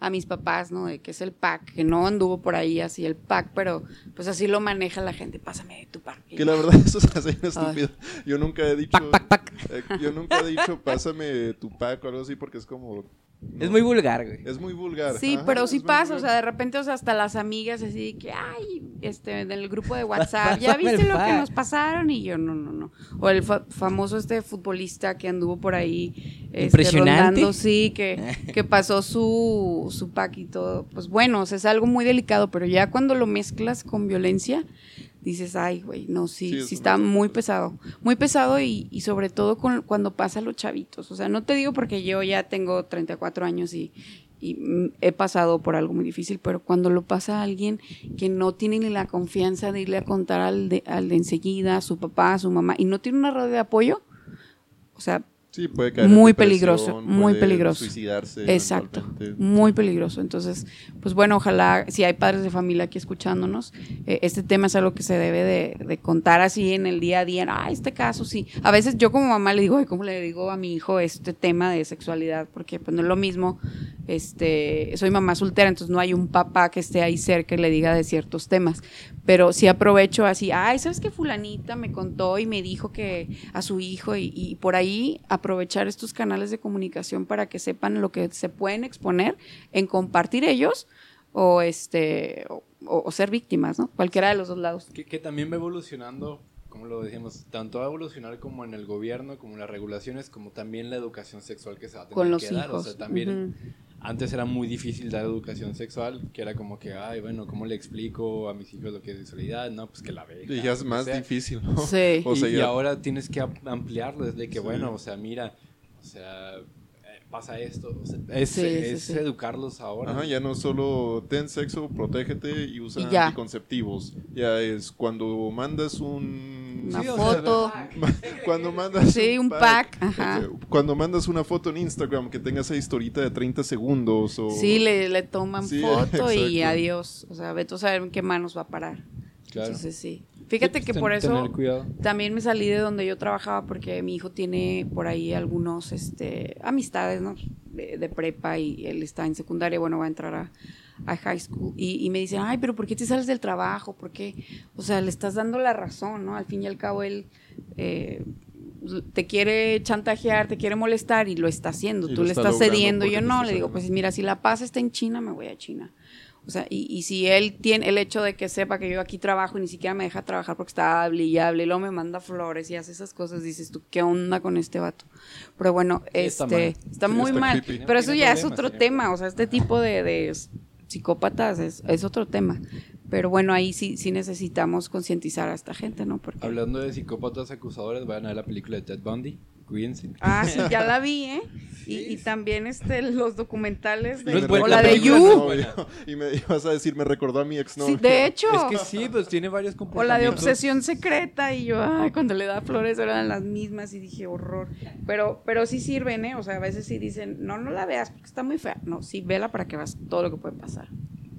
a mis papás, ¿no? De que es el pack, que no anduvo por ahí así el pack, pero pues así lo maneja la gente, pásame tu pack. Que la verdad [laughs] eso hace bien estúpido. Yo nunca he dicho, Pac, pac, pac. eh, yo nunca he dicho pásame tu pack o algo así porque es como, Es muy vulgar, güey. Es muy vulgar. Sí, Ajá, pero sí pasa, o sea, de repente, o sea, hasta las amigas así que, ay, este, del grupo de [laughs] WhatsApp, ¿ya viste lo que nos pasaron? Y yo, no, no, no. O el fa- famoso este futbolista que anduvo por ahí, este, Impresionante. rondando, sí, que, [laughs] que pasó su, su pack y todo. Pues bueno, o sea, es algo muy delicado, pero ya cuando lo mezclas con violencia, dices, ay, güey, no, sí, Sí, sí, es está muy pesado. Muy pesado y, y sobre todo con, cuando pasa a los chavitos. O sea, no te digo porque yo ya tengo 34 años y, y he pasado por algo muy difícil, pero cuando lo pasa a alguien que no tiene ni la confianza de irle a contar al de, al de enseguida, a su papá, a su mamá, y no tiene una red de apoyo, o sea, Sí, puede caer muy peligroso, muy puede peligroso. Suicidarse. Exacto, muy peligroso. Entonces, pues bueno, ojalá, si hay padres de familia aquí escuchándonos, eh, este tema es algo que se debe de, de contar así en el día a día. Ah, este caso sí. A veces yo como mamá le digo, ay, ¿cómo le digo a mi hijo este tema de sexualidad? Porque pues no es lo mismo, este, soy mamá soltera, entonces no hay un papá que esté ahí cerca y le diga de ciertos temas. Pero sí aprovecho así, ay, ¿sabes qué fulanita me contó y me dijo que a su hijo y, y por ahí aprovechar estos canales de comunicación para que sepan lo que se pueden exponer en compartir ellos o este o, o ser víctimas, ¿no? Cualquiera de los dos lados. Que, que también va evolucionando, como lo decíamos, tanto va a evolucionar como en el gobierno, como en las regulaciones, como también la educación sexual que se va a tener Con los que dar. O sea, también. Antes era muy difícil dar educación sexual, que era como que, ay, bueno, ¿cómo le explico a mis hijos lo que es sexualidad? No, pues que la vean. Y ya es más difícil, ¿no? Sí. O sea, y, ahora tienes que am- ampliarlo desde que, Sí. bueno, o sea, mira, o sea, eh, pasa esto. o sea, es Sí, sí, es sí. educarlos ahora. Ajá, ya no solo ten sexo, protégete y usa Y ya. anticonceptivos. Ya es cuando mandas un... Una Sí, o sea, foto. [laughs] Cuando mandas Sí, un pack, ajá. Ok, Cuando mandas una foto en Instagram que tenga esa historita de 30 segundos o... Sí, le, le toman Sí, [laughs] foto y adiós. O sea, vete a saber en qué manos va a parar. Claro. Entonces sí. Fíjate Sí, que por eso también me salí de donde yo trabajaba porque mi hijo tiene por ahí algunos este, amistades ¿no? de, de prepa y él está en secundaria, bueno, va a entrar a, a high school y, y me dicen, ay, pero ¿por qué te sales del trabajo? ¿Por qué? O sea, le estás dando la razón, ¿no? Al fin y al cabo él... eh, te quiere chantajear, te quiere molestar y lo está haciendo, Y tú le está estás cediendo. Yo no, le digo, pues mira, si la paz está en China, me voy a China. O sea, y, y si él tiene el hecho de que sepa que yo aquí trabajo y ni siquiera me deja trabajar porque está hable y hable y luego me manda flores y hace esas cosas, dices tú, ¿qué onda con este vato? Pero bueno, Sí, está este, mal. está, Sí, muy está mal. creepy. Pero eso ya es otro tiene tema, o sea, este tipo de, de psicópatas es, es otro tema. Pero bueno, ahí sí, sí necesitamos concientizar a esta gente, ¿no? Porque... Hablando de psicópatas acusadores, vayan a ver la película de Ted Bundy. Cuídense. Ah, sí, ya la vi, ¿eh? [laughs] Y, y también este, los documentales de... No es buena, o la la de You. no No, y me ibas a decir, me recordó a mi ex Sí, de hecho. Es que sí, pues tiene varios O comportamientos. la de obsesión secreta y yo, ay, cuando le da flores eran las mismas y dije, horror. Pero, pero sí sirven, ¿eh? O sea, a veces sí dicen, no, no la veas porque está muy fea. No, sí, vela para que veas todo lo que puede pasar.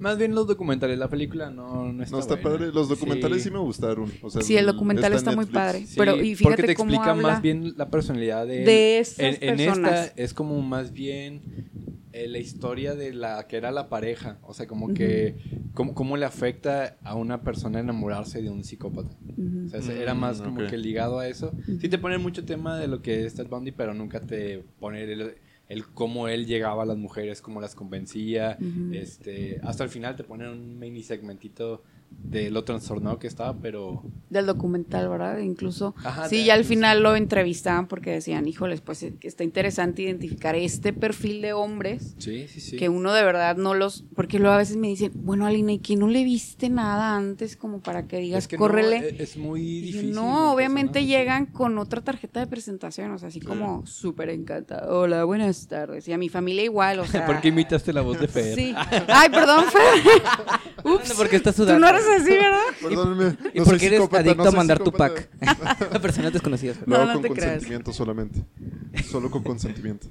Más bien los documentales, la película no, no está No está buena. padre. Los documentales sí, me gustaron. O sea, Sí, el documental está muy padre. Sí, Pero, y porque fíjate te cómo explica habla más bien la personalidad de, de esas en, en personas. esta es como más bien eh, la historia de la que era la pareja, o sea, como que cómo, cómo le afecta a una persona enamorarse de un psicópata. O sea, se- era más Mm, como ok. que ligado a eso. Sí te ponen mucho tema de lo que es Ted Bundy, pero nunca te ponen el, el cómo él llegaba a las mujeres, cómo las convencía. Este Hasta el final te ponen un mini segmentito de lo trastornado que estaba, pero... Del documental, ¿verdad? Incluso. Ajá, sí, ya al final lo entrevistaban porque decían, híjoles, pues está interesante identificar este perfil de hombres Sí, sí, sí. que uno de verdad no los. Porque luego a veces me dicen, bueno, Alina, ¿y que no le viste nada antes como para que digas, Es que no, córrele? e- es muy yo, difícil. no, obviamente personas llegan con otra tarjeta de presentación, o sea, así como súper encantada. Hola, buenas tardes. Y a mi familia igual, o [laughs] sea. ¿Por qué imitaste la voz de Fer? Sí. Ay, perdón, Fer. [laughs] Ups. ¿Por qué estás Tú sudando? no eres así, ¿verdad? [laughs] Perdónenme. ¿Y no por qué eres adicto no a mandar tu pack? [laughs] a personas desconocidas. No, no con te creas. consentimiento solamente. Solo con consentimiento.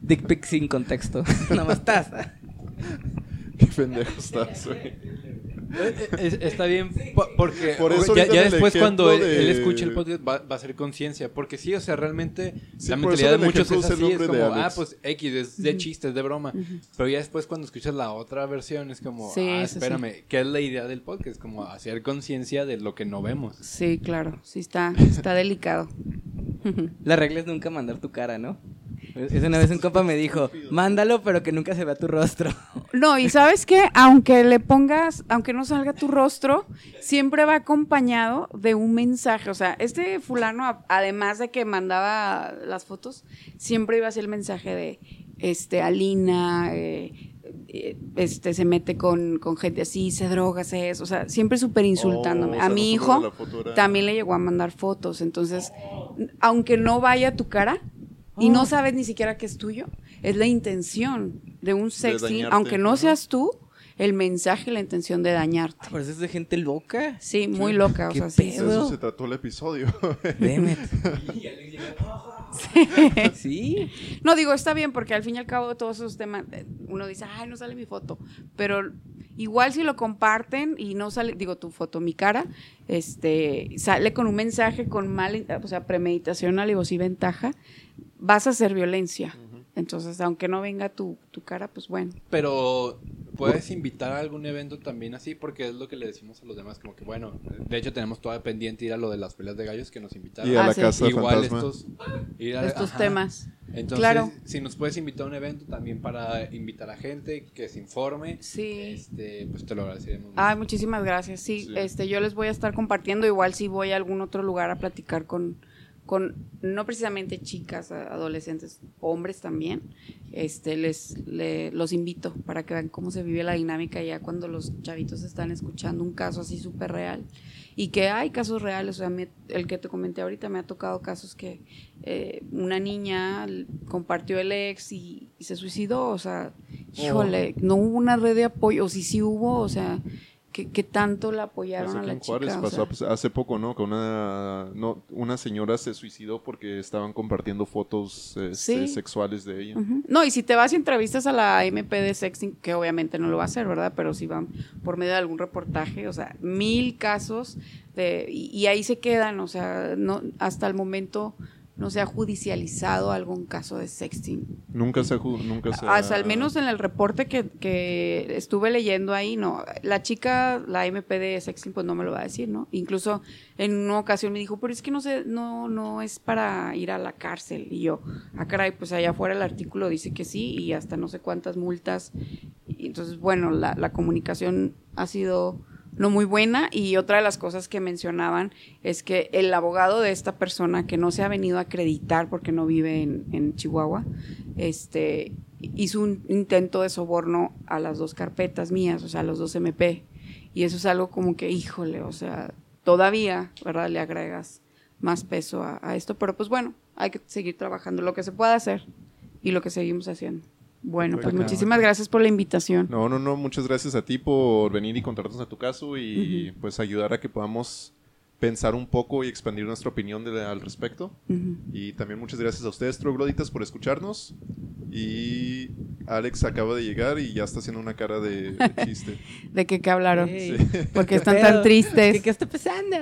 Dick pic sin contexto. [laughs] Nada más estás. Qué pendejo estás, güey. Eh, Está bien, po- porque Por eso ya, después cuando él, de- él escuche el podcast va, va a ser conciencia, porque sí, o sea, realmente Sí, la mentalidad de muchos es así, es nombre de como, ah, pues X, es de chiste, es de broma, pero ya después cuando escuchas la otra versión es como, Sí, ah, sí, sí. espérame, ¿qué es la idea del podcast? Como hacer conciencia de lo que no vemos. Sí, claro. Sí, está, está [laughs] delicado. [laughs] La regla es nunca mandar tu cara, ¿no? Es una vez un compa me dijo, mándalo, pero que nunca se vea tu rostro. [laughs] No, y sabes qué, aunque le pongas, aunque no salga tu rostro, siempre va acompañado de un mensaje. O sea, este fulano, además de que mandaba las fotos, siempre iba a ser el mensaje de, este, Alina, eh, eh, este, se mete con, con gente así, se droga, se eso. O sea, siempre súper insultándome. Oh, o a mi hijo era- también le llegó a mandar fotos. Entonces, aunque no vaya tu cara y no sabes ni siquiera que es tuyo, es la intención de un sexting, dañarte, aunque no seas tú, el mensaje, la intención de dañarte. Ah, es de gente loca. Sí, muy loca, o ¿Qué sea, sí. De pedo? eso se trató el episodio. [laughs] Demet. Sí. No, digo, está bien, porque al fin y al cabo todos esos temas, eh, uno dice, ay, no sale mi foto, pero igual si lo comparten y no sale, digo, tu foto, mi cara, este, sale con un mensaje con mal, o sea, premeditación, alevosía y ventaja, vas a hacer violencia. Entonces, aunque no venga tu, tu cara, pues bueno. Pero puedes invitar a algún evento también así, porque es lo que le decimos a los demás, como que bueno, de hecho tenemos todavía pendiente ir a lo de las peleas de gallos que nos invitaron. y a Ah, la sí. casa Igual fantasma. estos, ir a- Estos ajá. temas. Entonces, Claro. si nos puedes invitar a un evento también para invitar a gente que se informe, Sí. este, pues te lo agradeceremos. mucho. Ay, muchísimas gracias. Sí, Sí. este, yo les voy a estar compartiendo. Igual si voy a algún otro lugar a platicar con, con no precisamente chicas, adolescentes, hombres también. Este, les, le- los invito para que vean cómo se vive la dinámica ya cuando los chavitos están escuchando un caso así súper real. Y que hay casos reales, o sea, me- el que te comenté ahorita me ha tocado casos que eh, una niña compartió el ex y, y se suicidó, o sea, híjole, no hubo una red de apoyo, o si sí hubo, o sea, que, que tanto la apoyaron a la en Juárez chica. o pasó sea. pues, hace poco, ¿no? Que una, no, una señora se suicidó porque estaban compartiendo fotos este, Sí. sexuales de ella. No, y si te vas y entrevistas a la MP de sexting, que obviamente no lo va a hacer, ¿verdad? Pero si van por medio de algún reportaje, o sea, mil casos de, y, y ahí se quedan, o sea, no, hasta el momento no se ha judicializado algún caso de sexting. Nunca se, ju- nunca se Hasta ha- al menos en el reporte que, que estuve leyendo ahí, no. La chica, la MP de sexting, pues no me lo va a decir, ¿no? Incluso en una ocasión me dijo, pero es que no sé, no, no es para ir a la cárcel. Y yo, ah, caray, pues allá afuera el artículo dice que sí, y hasta no sé cuántas multas. Y entonces, bueno, la, la comunicación ha sido no muy buena y otra de las cosas que mencionaban es que el abogado de esta persona que no se ha venido a acreditar porque no vive en, en Chihuahua, este hizo un intento de soborno a las dos carpetas mías, o sea, a los dos MP. Y eso es algo como que, híjole, o sea, todavía, ¿verdad? Le agregas más peso a, a esto, pero pues bueno, hay que seguir trabajando lo que se pueda hacer y lo que seguimos haciendo. Bueno, pues Perfecto. muchísimas gracias por la invitación. No, no, no, muchas gracias a ti por venir y contarnos a tu caso y pues ayudar a que podamos pensar un poco y expandir nuestra opinión de- al respecto. Ujú. Y también muchas gracias a ustedes, trogloditas, por escucharnos. Y Alex acaba de llegar y ya está haciendo una cara de, de chiste. [laughs] ¿De qué, qué hablaron? Ey, Porque ¿qué están tan tristes. ¿Qué, qué está pasando?